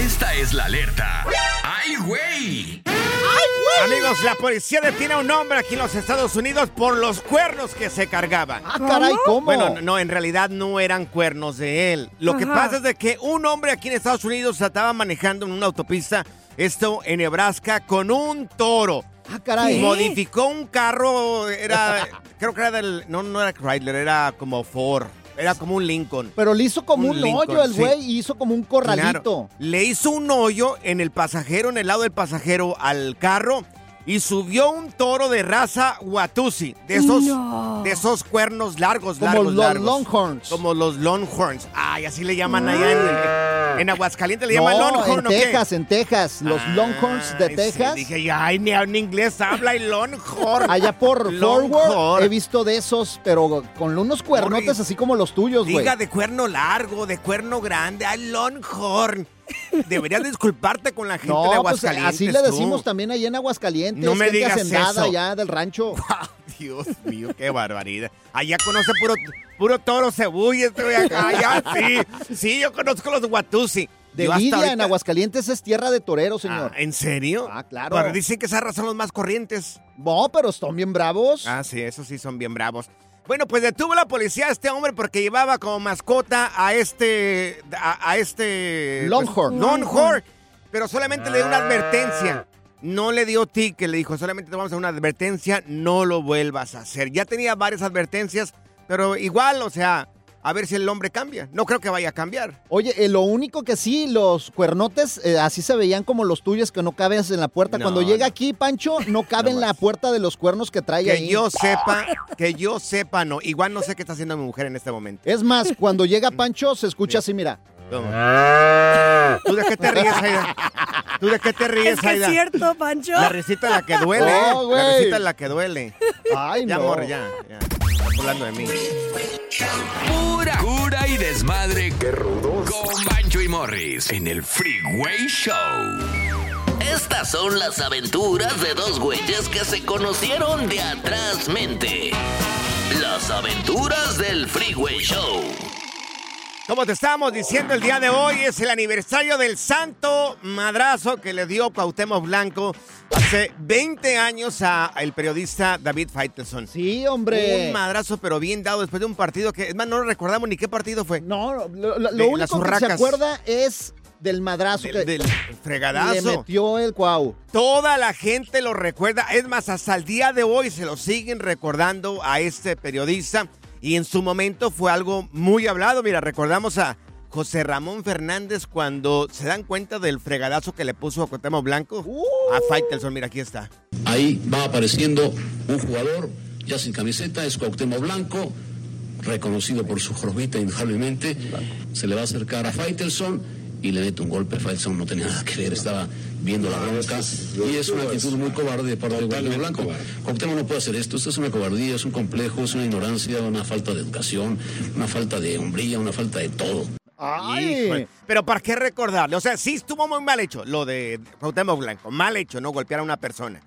Esta es la alerta. ¡Ay, güey! Amigos, la policía detiene a un hombre aquí en los Estados Unidos por los cuernos que se cargaba. Ah, caray, ¿cómo? Bueno, no, en realidad no eran cuernos de él. Lo que pasa es de que un hombre aquí en Estados Unidos estaba manejando en una autopista, esto en Nebraska, con un toro. Ah, caray. Y modificó un carro, era, creo que era del, no, no era Chrysler, era como Ford, era como un Lincoln. Pero le hizo como Un un, Lincoln, hoyo el sí. güey y hizo como un corralito. Claro. Le hizo un hoyo en el pasajero, en el lado del pasajero al carro y subió un toro de raza Watusi, de esos, No. de esos cuernos largos, Como largos, los largos. Longhorns. Como los Longhorns. Ay, así le llaman allá en, en Aguascalientes, le llaman No, Longhorn. en ¿o qué? Texas, en Texas. Los Ay, Longhorns de sí, Texas. dije, ay, ni en inglés habla el Longhorn. Allá por Longhorn. Forward he visto de esos, pero con unos cuernotes así como los tuyos, güey. Diga de cuerno largo, de cuerno grande, ay, Longhorn. Deberías disculparte con la gente de No, pues Aguascalientes. así le tú. decimos también allá en Aguascalientes. No me digas eso. allá del rancho. Ah, Dios mío, qué barbaridad. Allá conoce puro, puro toro cebulla, estoy acá. Allá sí. Sí, yo conozco los Watusi. De Lidia, en Aguascalientes es tierra de toreros, señor. Ah, ¿En serio? Ah, claro. Pero dicen que esas razas son los más corrientes. No, pero están bien bravos. Ah, sí, esos sí son bien bravos. Bueno, pues detuvo la policía a este hombre porque llevaba como mascota a este. a, a este. pues, Longhorn. Longhorn. Pero solamente le dio una advertencia. No le dio ticket, le dijo, solamente te vamos a dar una advertencia, no lo vuelvas a hacer. Ya tenía varias advertencias, pero igual, o sea, a ver si el hombre cambia. No creo que vaya a cambiar. Oye, eh, lo único que sí, los cuernotes eh, así se veían como los tuyos que no cabes en la puerta. No, Cuando llega no. aquí, Pancho, no cabe No en la puerta de los cuernos que trae Que ahí. yo sepa, que yo sepa, no. Igual no sé qué está haciendo mi mujer en este momento. Es más, cuando llega Pancho, se escucha así, mira. ¿Cómo? ¿Tú de qué te ríes, Aida? ¿Tú de qué te ríes, Es que es cierto, Pancho. La risita es la que duele. Oh, la risita es la que duele. Ay, Ya, no. amor, ya, ya. Hablando de mí. Pura cura y desmadre. ¡Qué rudos! Con Bancho y Morris en el Freeway Show. Estas son las aventuras de dos güeyes que se conocieron de atrás mente. Las aventuras del Freeway Show. Como te estábamos diciendo, el día de hoy es el aniversario del santo madrazo que le dio Cuauhtémoc Blanco hace 20 años a el periodista David Faitelson. Sí, hombre. Un madrazo, pero bien dado después de un partido que, es más, no recordamos ni qué partido fue. No, lo, lo- único que se acuerda es del madrazo Del, que del le fregadazo. metió el cuau. Toda la gente lo recuerda. Es más, hasta el día de hoy se lo siguen recordando a este periodista. Y en su momento fue algo muy hablado. Mira, recordamos a José Ramón Fernández cuando se dan cuenta del fregadazo que le puso a Cuauhtémoc Blanco? A Faitelson, mira, aquí está. Ahí va apareciendo un jugador ya sin camiseta, es Cuauhtémoc Blanco, reconocido por su jorbita indudablemente. Se le va a acercar a Faitelson y le mete un golpe. Faitelson no tenía nada que ver, estaba viendo la bronca. Y es una actitud muy cobarde de parte de Cuauhtémoc Blanco. Cuauhtémoc no puede hacer esto. Esto es una cobardía, es un complejo, es una ignorancia, una falta de educación, una falta de hombría, una falta de todo. Pero ¿para qué recordarle? O sea, sí estuvo muy mal hecho lo de Cuauhtémoc Blanco. Mal hecho, ¿no? Golpear a una persona.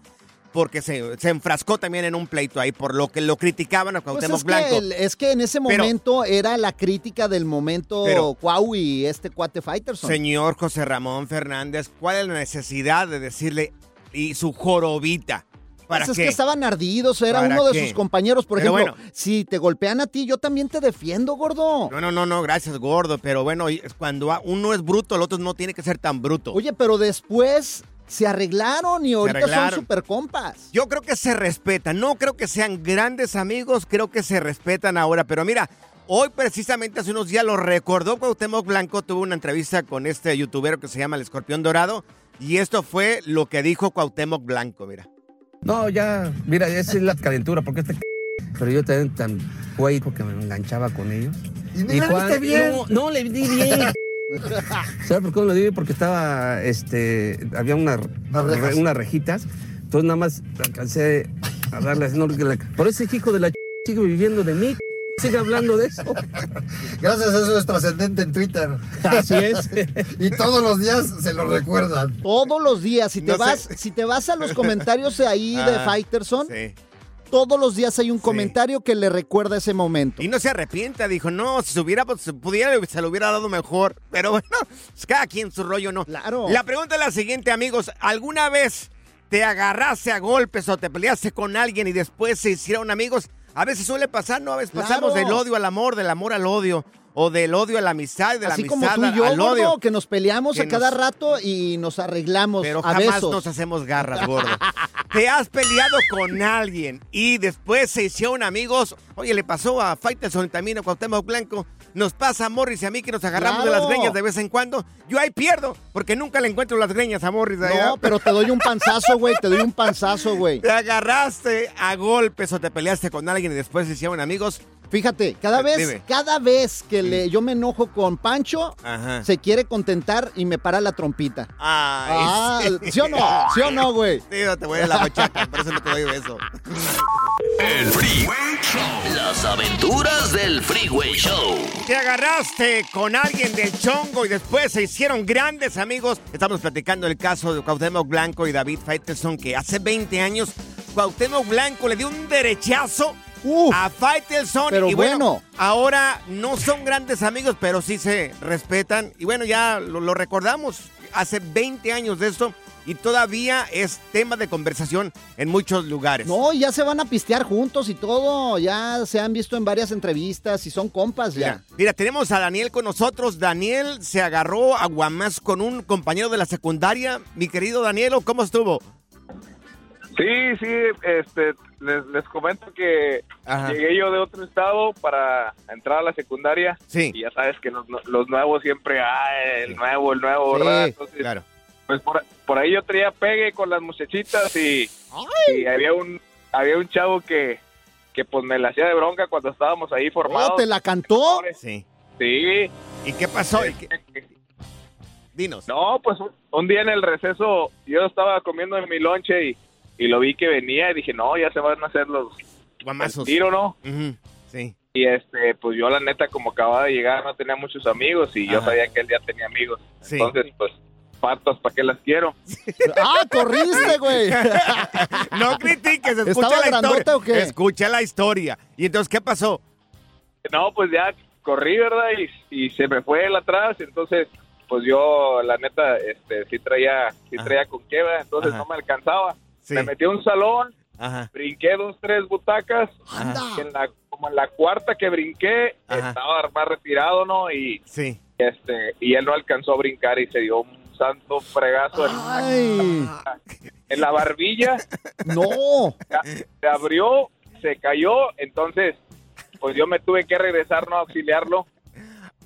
Porque se, se enfrascó también en un pleito ahí por lo que lo criticaban a Pues Cuauhtémoc es, Blanco. que es que en ese Pero- momento era la crítica del momento Pero- Cuau y este cuate Fighterson. Señor José Ramón Fernández, ¿cuál es la necesidad de decirle y su jorobita? ¿Para Pues es que estaban ardidos, era ¿Para uno de qué? sus compañeros. Por Pero ejemplo, bueno. si te golpean a ti, yo también te defiendo, gordo. No, no, no, no, gracias, gordo. Pero bueno, cuando uno es bruto, el otro no tiene que ser tan bruto. Oye, pero después se arreglaron y ahorita son super compas. Yo creo que se respetan. No creo que sean grandes amigos, creo que se respetan ahora. Pero mira, hoy precisamente hace unos días lo recordó Cuauhtémoc Blanco. Tuvo una entrevista con este youtuber que se llama El Escorpión Dorado. Y esto fue lo que dijo Cuauhtémoc Blanco, mira. No, ya, mira, esa es la calentura, porque este pero yo también tan güey porque me enganchaba con ellos. ¿Y no bien? No, no le di bien. ¿Sabes por qué no le di bien? Porque estaba, este, había una, unas rejitas, entonces nada más alcancé a darle así, no, que la- por ese hijo de la ch- sigue viviendo de mí, sigue hablando de eso. Gracias a eso es trascendente en Twitter. Así es. y todos los días se lo recuerdan. Todos los días, si te No sé. vas, si te vas a los comentarios ahí de Ah, Fighterson, Sí. Todos los días hay un comentario que le recuerda ese momento. Y no se arrepienta, dijo, no, si se hubiera, pues, se pudiera, se lo hubiera dado mejor. Pero bueno, pues, cada quien su rollo, ¿no? Claro. La pregunta es la siguiente, amigos. ¿Alguna vez te agarraste a golpes o te peleaste con alguien y después se hicieron amigos? A veces suele pasar, ¿no? A veces Claro. pasamos del odio al amor, del amor al odio, o del odio a la amistad, de la Así como amistad tú y yo, al odio. que nos peleamos Que a cada nos- rato y nos arreglamos Pero a jamás besos. nos hacemos garras, gordo. Te has peleado con alguien y después se hicieron amigos. Oye, le pasó a Faitelson también a Cuauhtémoc Blanco. Nos pasa a Morris y a mí que nos agarramos de las greñas de vez en cuando. Yo ahí pierdo, porque nunca le encuentro las greñas a Morris. allá. No, pero te doy un panzazo, güey, te doy un panzazo, güey. Te agarraste a golpes o te peleaste con alguien y después se hicieron amigos. Fíjate, cada vez, Dime. cada vez que le, yo me enojo con Pancho, Ajá. se quiere contentar y me para la trompita. Ay, Ah, ¿sí o no? ¿Sí o no, güey? Sí, no te voy a la machaca, por eso no te doy beso. El Freeway Show. Las aventuras del Freeway Show. Te agarraste con alguien del chongo y después se hicieron grandes amigos. Estamos platicando el caso de Cuauhtémoc Blanco y David Faitelson, que hace 20 años Cuauhtémoc Blanco le dio un derechazo a Faitelson. pero y bueno, bueno. ahora no son grandes amigos, pero sí se respetan. Y bueno, ya lo, lo recordamos, hace 20 años de esto y todavía es tema de conversación en muchos lugares. No, ya se van a pistear juntos y todo. Ya se han visto en varias entrevistas y son compas ya. Mira, mira, tenemos a Daniel con nosotros. Daniel se agarró a guamás con un compañero de la secundaria. Mi querido Danielo, ¿cómo estuvo? Sí, sí, este, les, les comento que Ajá. llegué yo de otro estado para entrar a la secundaria. Sí. Y ya sabes que los, los nuevos siempre, ah, el nuevo, el nuevo, ¿verdad? Entonces, claro. pues por, por ahí yo traía pegue con las muchachitas y, y había un había un chavo que, que pues me la hacía de bronca cuando estábamos ahí formados. Oh, ¿te la cantó? Sí. Sí. ¿Y qué pasó? ¿Y qué- Dinos. No, pues un, un día en el receso yo estaba comiendo en mi lonche y, y lo vi que venía y dije, no, ya se van a hacer los Guamazos. tiro, ¿no? Ujú, Sí. Y este, pues yo la neta como acababa de llegar no tenía muchos amigos y yo sabía que él ya tenía amigos. Sí. Entonces, pues, patas, ¿para qué las quiero? ¡Ah, corriste, güey! No critiques, escucha ¿Estaba la historia. o qué? Escucha la historia. ¿Y entonces qué pasó? No, pues ya corrí, ¿verdad? Y, y se me fue él atrás, entonces, pues yo la neta, este, sí traía, sí traía con qué, ¿verdad? Entonces Ajá. no me alcanzaba. Sí. Me metí a un salón, Ajá. brinqué dos, tres butacas, en la, como en la cuarta que brinqué, Ajá. estaba más retirado, ¿no? Y, Sí. este, y él no alcanzó a brincar y se dio un santo fregazo en, ¡Ay! en la barbilla, ¡No! se abrió, se cayó, entonces, pues yo me tuve que regresar, ¿no? A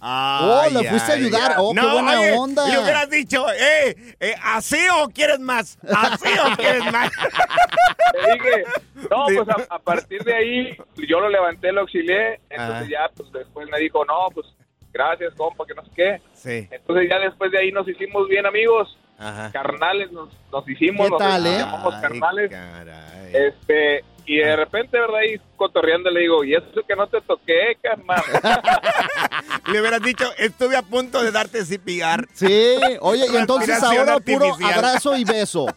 Oh, le fuiste a ay, ayudar. ay. Oh, qué No, buena oye, onda. Le hubieras dicho, eh, eh, ¿así o quieres más? ¿Así o quieres más? Le dije, no, pues a, a partir de ahí yo lo levanté, lo auxilié, entonces ya pues después me dijo, no, pues gracias, compa, que no sé qué. Sí. Entonces ya después de ahí nos hicimos bien amigos, Ajá. carnales nos, nos hicimos, ¿Qué nos tal, eh? llamamos Ay, carnales. caray. Este, y de repente, ¿verdad? Ahí cotorreando le digo, ¿y eso que no te toqué, carnal? Le hubieras dicho, estuve a punto de darte CPR. Sí, oye, y entonces ahora puro abrazo y beso.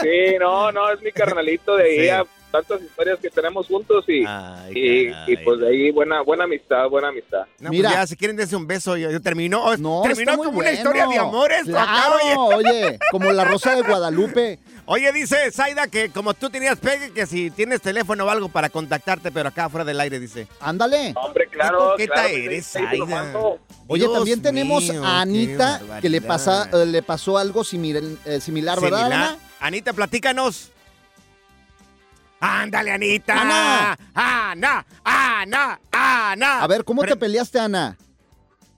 sí, no, no, es mi carnalito de ahí, Sí. Tantas historias que tenemos juntos y, Ay, y, y pues de ahí buena, buena amistad, buena amistad. No, Mira. pues ya, si quieren darse un beso, yo, yo terminó. oh, No, terminó muy como una historia de amores. acá, Claro, oye. oye, como la rosa de Guadalupe. Oye, dice Zaida que como tú tenías pegue, que si tienes teléfono o algo para contactarte, pero acá fuera del aire, dice. Ándale. Hombre, claro, Qué claro eres, Zaida. Oye, Dios también tenemos mío, a Anita que le, pasa, eh, le pasó algo similar, eh, similar ¿verdad, Similar. Ana? Anita, platícanos. Ándale, Anita. Ana. Ana, Ana, Ana. A ver, ¿cómo Pre- te peleaste, Ana?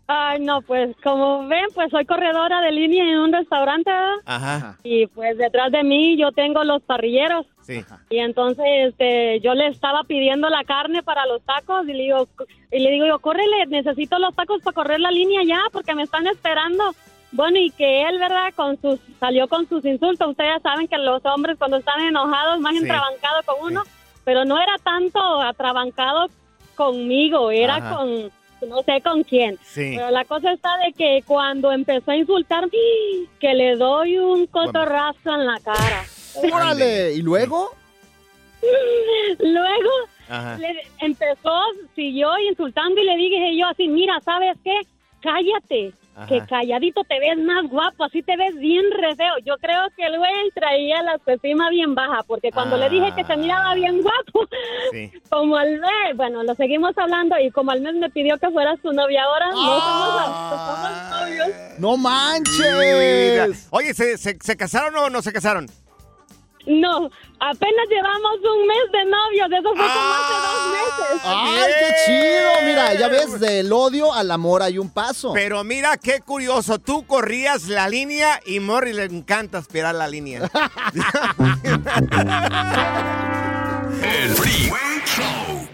Ay, no, pues como ven, pues soy corredora de línea en un restaurante. Ajá, y pues detrás de mí yo tengo los parrilleros sí. y entonces este yo le estaba pidiendo la carne para los tacos y le digo y le digo yo córrele necesito los tacos para correr la línea ya porque me están esperando bueno y que él verdad con sus salió con sus insultos ustedes saben que los hombres cuando están enojados más Sí. entrabancados con uno pero no era tanto atrabancado conmigo era Ajá. con no sé con quién Sí. pero la cosa está de que cuando empezó a insultarme, que le doy un cotorrazo en la cara. ¡Órale! ¿Y luego? Luego Ajá. le- empezó, siguió insultando y le dije yo así, mira, ¿sabes qué? Cállate, Ajá. que calladito te ves más guapo, así te ves bien re feo. Yo creo que el güey traía la autoestima bien baja, porque cuando le dije que se miraba bien guapo, Sí. como al mes, bueno, lo seguimos hablando y como al mes me pidió que fuera su novia ahora, no somos, somos novios. ¡No manches! Oye, ¿se, se, se casaron o no se casaron? No, apenas llevamos un mes de novios, eso fue como hace dos meses. ¡Ay, qué chido! Mira, ya ves, del odio al amor hay un paso. Pero mira qué curioso, tú corrías la línea y Morri le encanta esperar la línea. El Freeway Show.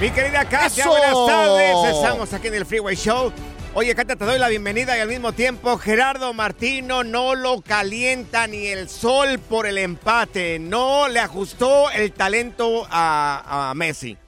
Mi querida Katia, ¡Eso! buenas tardes. Estamos aquí en el Freeway Show. Oye, Katia, te doy la bienvenida y al mismo tiempo Gerardo Martino no lo calienta ni el sol por el empate. No le ajustó el talento a, a Messi.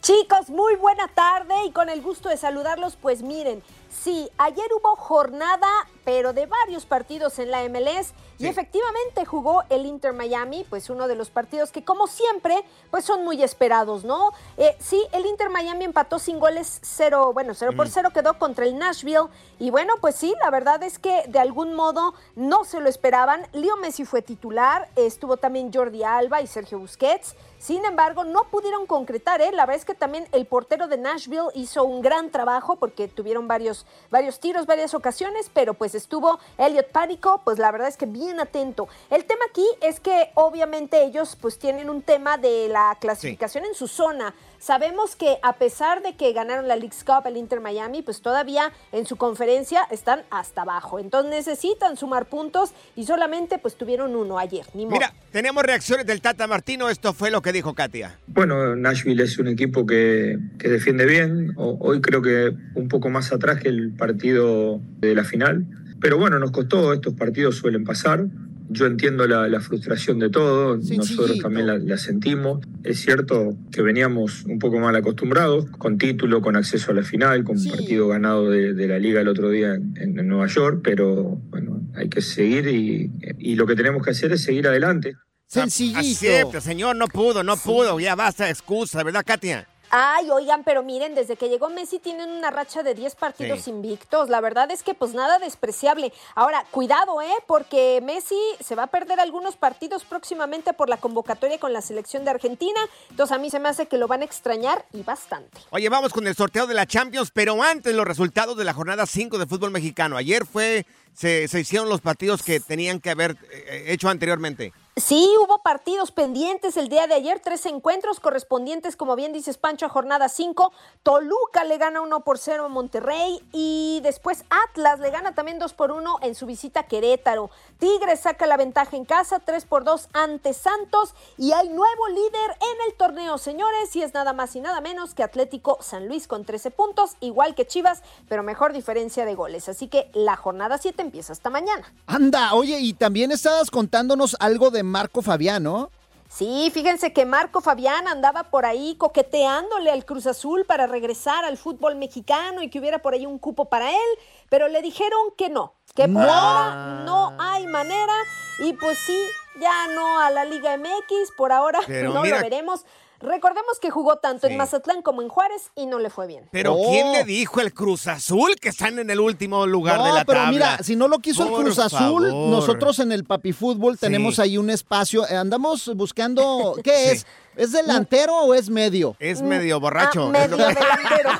Chicos, muy buena tarde y con el gusto de saludarlos, pues miren, sí, ayer hubo jornada, pero de varios partidos en la MLS y efectivamente jugó el Inter Miami, pues uno de los partidos que como siempre, pues son muy esperados, ¿no? Eh, sí, el Inter Miami empató sin goles, cero, bueno, cero por cero quedó contra el Nashville y bueno, pues sí, la verdad es que de algún modo no se lo esperaban. Leo Messi fue titular, estuvo también Jordi Alba y Sergio Busquets. Sin embargo, no pudieron concretar, ¿eh? La verdad es que también el portero de Nashville hizo un gran trabajo porque tuvieron varios, varios tiros, varias ocasiones, pero pues estuvo Elliot Pánico, pues la verdad es que bien atento. El tema aquí es que obviamente ellos pues tienen un tema de la clasificación en su zona. Sabemos que a pesar de que ganaron la League's Cup el Inter Miami, pues todavía en su conferencia están hasta abajo. Entonces necesitan sumar puntos y solamente pues tuvieron uno ayer. Ni modo. Mira, tenemos reacciones del Tata Martino. Esto fue lo que dijo Katia. Bueno, Nashville es un equipo que, que defiende bien. O- hoy creo que un poco más atrás que el partido de la final. Pero bueno, nos costó, estos partidos suelen pasar. Yo entiendo la, la frustración de todos, nosotros también la, la sentimos. Es cierto que veníamos un poco mal acostumbrados, con título, con acceso a la final, con un partido ganado de, de la liga el otro día en, en Nueva York, pero bueno, hay que seguir y, y lo que tenemos que hacer es seguir adelante. Acepta, señor, no pudo, no pudo. Ya basta de excusa, ¿verdad, Katia? Ay, oigan, pero miren, desde que llegó Messi tienen una racha de 10 partidos Sí. invictos. La verdad es que pues nada despreciable. Ahora, cuidado, ¿eh? Porque Messi se va a perder algunos partidos próximamente por la convocatoria con la selección de Argentina. Entonces a mí se me hace que lo van a extrañar y bastante. Oye, vamos con el sorteo de la Champions, pero antes los resultados de la jornada 5 de fútbol mexicano. Ayer fue, se, se hicieron los partidos que tenían que haber eh, hecho anteriormente. Sí, hubo partidos pendientes el día de ayer, tres encuentros correspondientes, como bien dices Pancho, a jornada 5. Toluca le gana 1 por 0 a Monterrey y después Atlas le gana también 2 por 1 en su visita a Querétaro. Tigres saca la ventaja en casa, 3 por 2 ante Santos y hay nuevo líder en el torneo, señores, y es nada más y nada menos que Atlético San Luis con 13 puntos, igual que Chivas, pero mejor diferencia de goles. Así que la jornada 7 empieza hasta mañana. Anda, oye, y también estabas contándonos algo de Marco Fabián, ¿no? Sí, fíjense que Marco Fabián andaba por ahí coqueteándole al Cruz Azul para regresar al fútbol mexicano y que hubiera por ahí un cupo para él, pero le dijeron que no, que por No. ahora no hay manera y pues sí, ya no a la Liga MX, por ahora Pero no mira- lo veremos. Recordemos que jugó tanto Sí. en Mazatlán como en Juárez y no le fue bien. Pero Oh. ¿quién le dijo el Cruz Azul que están en el último lugar No, de la pero tabla? mira, si no lo quiso Por el Cruz Azul, favor. nosotros en el Papi Fútbol tenemos Sí. ahí un espacio. eh, andamos buscando, ¿qué es? ¿Es delantero o es medio? Es medio borracho. Ah, es lo medio que- delantero.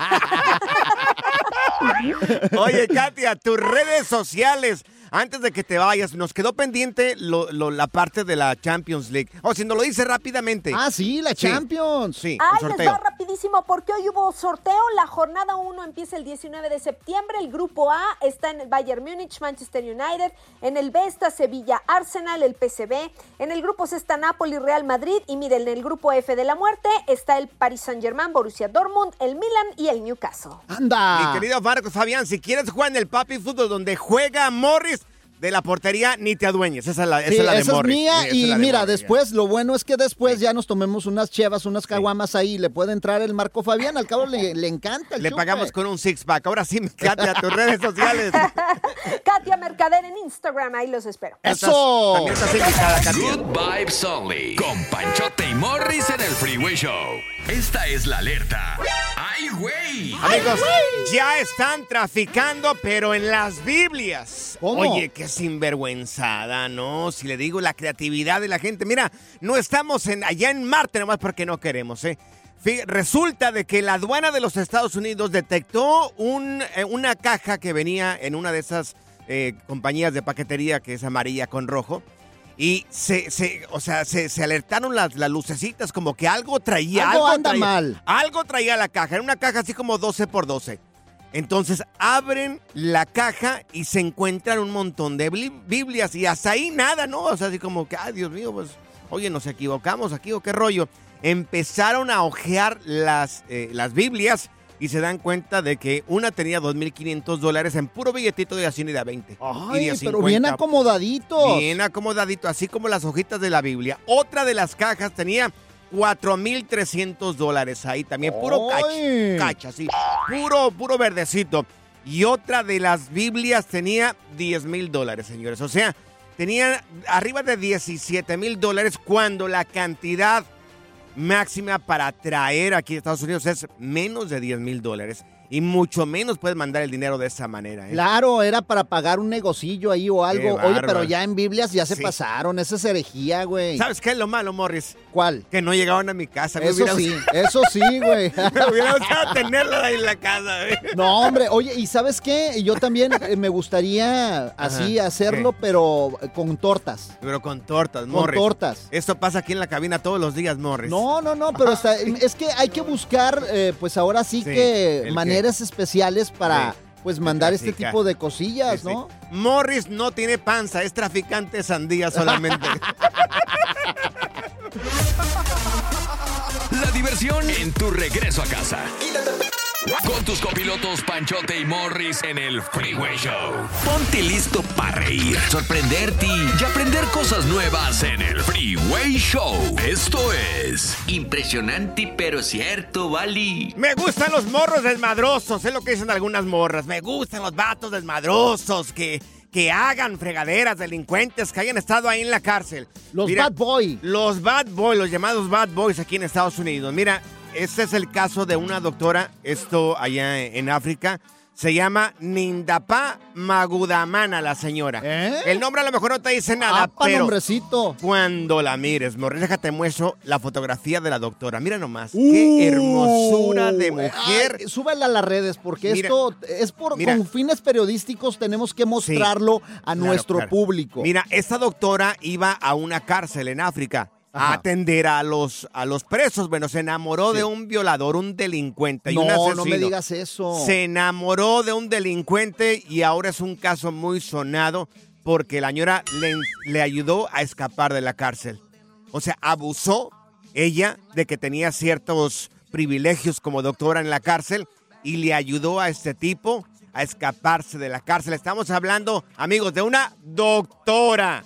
Oye, Katia, tus redes sociales. Antes de que te vayas, nos quedó pendiente lo- lo- la parte de la Champions League. O si nos lo dice rápidamente. Ah, sí, la Sí. Champions. Sí, el Ay, les sorteo. va rapidísimo porque hoy hubo sorteo. La jornada 1 empieza el 19 de septiembre. El grupo A está en el Bayern Múnich, Manchester United. En el B está Sevilla, Arsenal, el PSV. En el grupo C está Napoli, Real Madrid. Y miren, en el grupo F de la muerte está el Paris Saint-Germain, Borussia Dortmund, el Milan y el Newcastle. Anda. Mi querido Marcos Fabián, si quieres jugar en el Papi Fútbol donde juega Morris, de la portería ni te adueñes. Esa es la, esa Sí, es la de esa es Morris. mía Sí, y es la de mira, Morris, ya. después lo bueno es que después ya nos tomemos unas chevas, unas caguamas ahí y le puede entrar el Marco Fabián, al cabo le, le encanta el Le chupe. pagamos con un six-pack. Ahora sí, Katia, tus redes sociales. Katia Mercader en Instagram, ahí los espero. ¡Eso! También estás invitada, Katia. Good Vibes Only. Con Panchote y Morris en el Freeway Show. Esta es la alerta. ¡Ay, güey! Amigos, ya están traficando, pero en las Biblias. ¿Cómo? Oye, qué sinvergüenzada, ¿no? Si le digo la creatividad de la gente. Mira, no estamos en, allá en Marte nomás porque no queremos, ¿eh? Resulta de que la aduana de los Estados Unidos detectó un, eh, una caja que venía en una de esas eh, compañías de paquetería que es amarilla con rojo. Y se, se- o sea, se, se alertaron las, las lucecitas como que algo traía. Algo anda traía- mal. Algo traía la caja. Era una caja así como 12 por 12. Entonces abren la caja y se encuentran un montón de bli- Biblias y hasta ahí nada, ¿no? O sea, así como que, ay, Dios mío, pues, oye, nos equivocamos aquí o qué rollo. Empezaron a ojear las, eh, las Biblias y se dan cuenta de que una tenía 2.500 dólares en puro billetito de a 100 y de a 20. y Ay, de pero bien 50. acomodaditos. Bien acomodadito, así como las hojitas de la Biblia. Otra de las cajas tenía 4.300 dólares ahí también. Puro cacha, sí. Puro, puro verdecito. Y otra de las Biblias tenía 10 mil dólares, señores. O sea, tenía arriba de 17 mil dólares cuando la cantidad máxima para traer aquí a Estados Unidos es menos de 10 mil dólares. Y mucho menos puedes mandar el dinero de esa manera. ¿eh? Claro, era para pagar un negocillo ahí o algo. Oye, pero ya en Biblias ya se Sí. pasaron. Esa es herejía, güey. ¿Sabes qué es lo malo, Morris? ¿Cuál? Que no llegaban a mi casa. Me Eso sí, eso sí, güey. Me hubiera gustado tenerla ahí en la casa. No, hombre, oye, ¿y sabes qué? Yo también eh, me gustaría así Ajá, hacerlo, ¿qué? pero con tortas. Pero con tortas, Con Morris. tortas. Esto pasa aquí en la cabina todos los días, Morris. No, no, no, pero está- es que hay que buscar, eh, pues ahora sí, Sí, que ¿el qué? Maneras especiales para, Sí, pues, mandar este tipo de cosillas, Sí, sí. ¿no? Morris no tiene panza, es traficante de sandía solamente. La diversión en tu regreso a casa. Con tus copilotos Panchote y Morris en el Freeway Show. Ponte listo para reír, sorprenderte y aprender cosas nuevas en el Freeway Show. Esto es Impresionante pero cierto, Bali. Me gustan los morros desmadrosos, es lo que dicen algunas morras. Me gustan los vatos desmadrosos que, que hagan fregaderas, delincuentes, que hayan estado ahí en la cárcel. Los bad boy. Los bad boy, los llamados bad boys aquí en Estados Unidos. Mira, este es el caso de una doctora, esto allá en África. Se llama Nindapa Magudamana, la señora. El nombre a lo mejor no te dice nada, ¿Eh? Apa, pero nombrecito. cuando la mires, Morris, déjate muestro la fotografía de la doctora. Mira nomás, qué hermosura de Uh, mujer. ay, súbela a las redes porque Mira, esto es por mira. con fines periodísticos tenemos que mostrarlo a Claro, nuestro claro. público. Mira, esta doctora iba a una cárcel en África a atender a los, a los presos. Bueno, se enamoró de un violador, un delincuente y un no, asesino. no me digas eso. Se enamoró de un delincuente y ahora es un caso muy sonado porque la señora le, le ayudó a escapar de la cárcel. O sea, abusó ella de que tenía ciertos privilegios como doctora en la cárcel y le ayudó a este tipo a escaparse de la cárcel. Estamos hablando, amigos, de una doctora.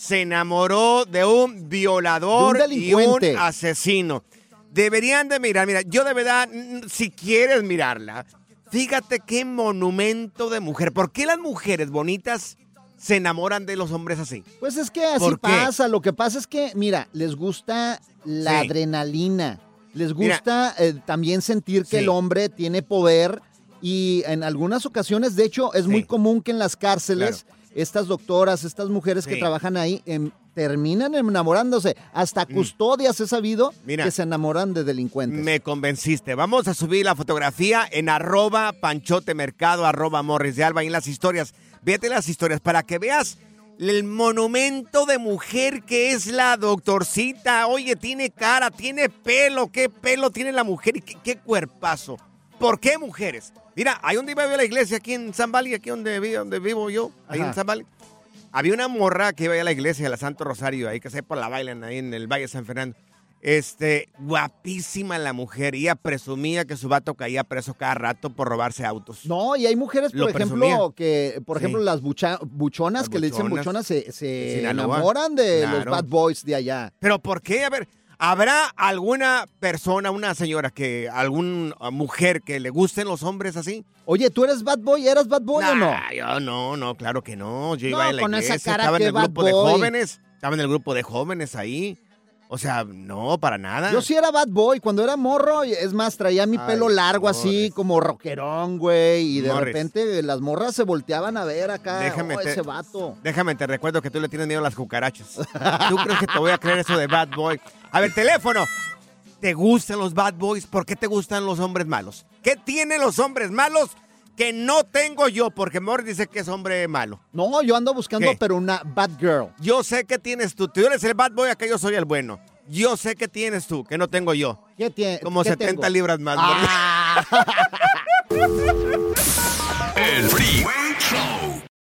Se enamoró de un violador De un y un delincuente. asesino. Deberían de mirar, mira, yo de verdad, si quieres mirarla, fíjate qué monumento de mujer. ¿Por qué las mujeres bonitas se enamoran de los hombres así? Pues es que así pasa. Lo que pasa es que, mira, les gusta la Sí. adrenalina. Les gusta eh, también sentir que Sí. el hombre tiene poder y en algunas ocasiones, de hecho, es muy común que en las cárceles estas doctoras, estas mujeres que trabajan ahí, em, terminan enamorándose. Hasta custodias he sabido Mm. Mira. que se enamoran de delincuentes. Me convenciste. Vamos a subir la fotografía en arroba panchote mercado, arroba morris de alba y en las historias. Véate las historias para que veas el monumento de mujer que es la doctorcita. Oye, tiene cara, tiene pelo. ¿Qué pelo tiene la mujer y qué, qué cuerpazo? ¿Por qué mujeres? Mira, ahí donde iba yo a la iglesia, aquí en San Valley, aquí donde, vi- donde vivo yo, ahí Ajá. en San Valley. Había una morra que iba a la iglesia, a la Santo Rosario, ahí que se por la bailan ahí en el Valle de San Fernando. Este, guapísima la mujer. Y ella presumía que su vato caía preso cada rato por robarse autos. No, y hay mujeres, Lo por ejemplo, presumía. que, por Sí. ejemplo, las bucha- buchonas, Las que le dicen buchonas. se, enamoran de los bad boys de allá. Pero ¿por qué? A ver, ¿habrá alguna persona, una señora, que alguna mujer que le gusten los hombres así? Oye, ¿tú eres bad boy? ¿Eras bad boy o no? Nah, yo no, no, claro que no. Yo No, iba a la con esa iglesia, cara estaba en el bad grupo de jóvenes. Estaba en el grupo de jóvenes ahí. O sea, no, para nada. Yo sí era bad boy. Cuando era morro, es más, traía mi Ay, pelo largo así, como rockerón, güey. Y de repente las morras se volteaban a ver acá. Déjame oh, te- ese vato. Déjame, te recuerdo que tú le tienes miedo a las cucarachas. ¿Tú crees que te voy a creer eso de bad boy? A ver, teléfono. ¿Te gustan los bad boys? ¿Por qué te gustan los hombres malos? ¿Qué tienen los hombres malos que no tengo yo? Porque Morris dice que es hombre malo. No, yo ando buscando, ¿Qué? pero una bad girl. Yo sé que tienes tú. Tú eres el bad boy, acá yo soy el bueno. Yo sé que tienes tú, que no tengo yo. ¿Qué tiene? Como ¿Qué 70 tengo? libras más. Ah. El Freeway Show.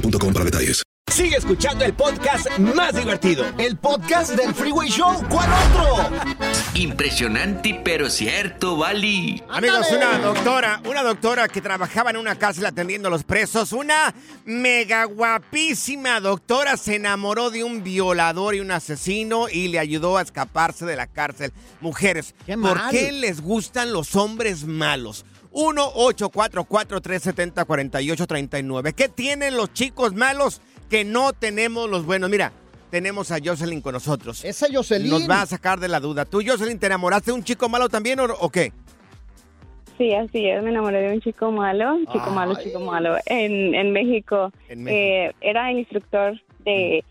boostmobile.com para detalles. Sigue escuchando el podcast más divertido. El podcast del Freeway Show. ¿Cuál otro? Impresionante, pero cierto, Bali. Amigos, una doctora, una doctora que trabajaba en una cárcel atendiendo a los presos, una mega guapísima doctora se enamoró de un violador y un asesino y le ayudó a escaparse de la cárcel. Mujeres, ¿por qué les gustan los hombres malos? 1-844-370-4839. ¿Qué tienen los chicos malos que no tenemos los buenos? Mira, tenemos a Jocelyn con nosotros. Esa Jocelyn. Nos va a sacar de la duda. ¿Tú, Jocelyn, te enamoraste de un chico malo también o, o qué? Sí, así es, me enamoré de un chico malo, chico malo, chico malo, en, en México. En México. Eh, era instructor de,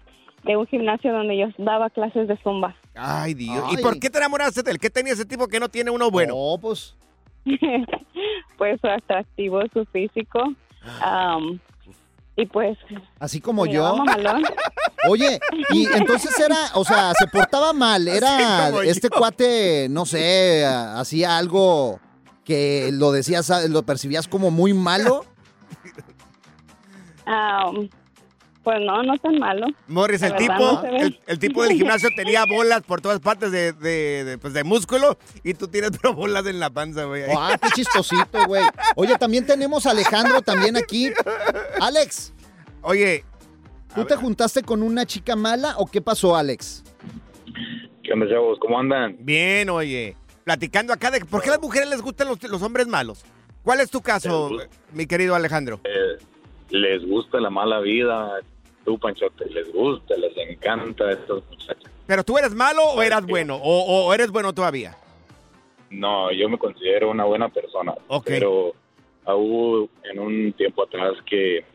de un gimnasio donde yo daba clases de zumba. Ay, Dios. ¿Y por qué te enamoraste de él? ¿Qué tenía ese tipo que no tiene uno bueno? No, pues. pues su atractivo, su físico. am, y pues... Así como yo. Oye, y entonces era, o sea, se portaba mal, era este yo. cuate, no sé, hacía algo que lo decías, lo percibías como muy malo. Am, pues no, no tan malo. Morris, el tipo, no el tipo del gimnasio tenía bolas por todas partes de, de, de, pues, de músculo y tú tienes pero bolas en la panza, güey. Ah, qué chistosito, güey. Oye, también tenemos a Alejandro también aquí. Alex. Oye. ¿Tú te juntaste con una chica mala o qué pasó, Alex? ¿Qué onda, chavos? ¿Cómo andan? Bien, oye. Platicando acá de por qué a las mujeres les gustan los, los hombres malos. ¿Cuál es tu caso, mi querido Alejandro? Eh, les gusta la mala vida. Tú, Panchote, les gusta, les encanta a estos muchachos. ¿Pero tú eres malo o eras bueno? ¿O, o eres bueno todavía? No, yo me considero una buena persona. Pero ah, hubo en un tiempo atrás que,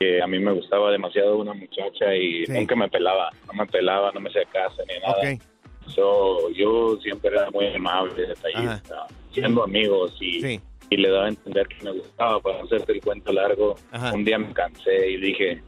que a mí me gustaba demasiado una muchacha y nunca me pelaba. No me pelaba, no me hacía caso ni nada. So, yo siempre era muy amable, detallista, siendo amigos y, y le daba a entender que me gustaba. Para hacerte el cuento largo, Ajá. un día me cansé y dije,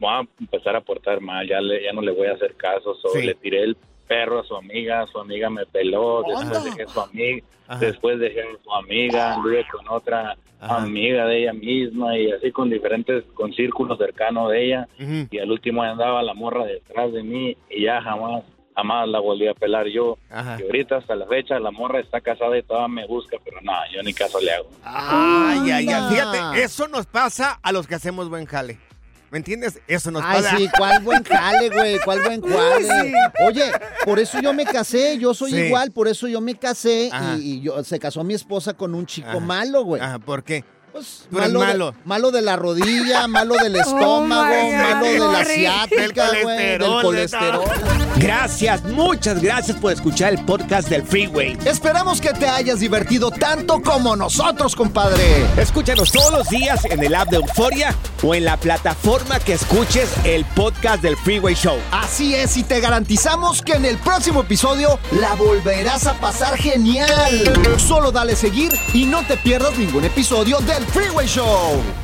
voy a empezar a portar mal, ya, le, ya no le voy a hacer caso. So, Sí. Le tiré el perro a su amiga, su amiga me peló, después dejé a su amiga, después dejé a su amiga, anduve con otra amiga de ella misma y así con diferentes, con círculos cercanos de ella y al último andaba la morra detrás de mí y ya jamás, jamás la volví a pelar yo. Y ahorita hasta la fecha la morra está casada y todavía me busca, pero nada, yo ni caso le hago. Ay, ay, ay. Fíjate, eso nos pasa a los que hacemos buen jale. ¿Me entiendes? Eso nos Ay, sí, cuál buen jale, güey, cuál buen jale. Sí. Oye, por eso yo me casé, yo soy Sí. igual, por eso yo me casé y, y yo, se casó mi esposa con un chico Ajá. malo, güey. Ajá, ¿por qué? Pues, Tú eres malo, malo. De, malo de la rodilla, malo del estómago, my God, malo de la asiática, Del güey, del colesterol, colesterol. Gracias, muchas gracias por escuchar el podcast del Freeway. Esperamos que te hayas divertido tanto como nosotros, compadre. Escúchanos todos los días en el app de Euforia o en la plataforma que escuches el podcast del Freeway Show. Así es, y te garantizamos que en el próximo episodio la volverás a pasar genial. Solo dale seguir y no te pierdas ningún episodio del Freeway Show.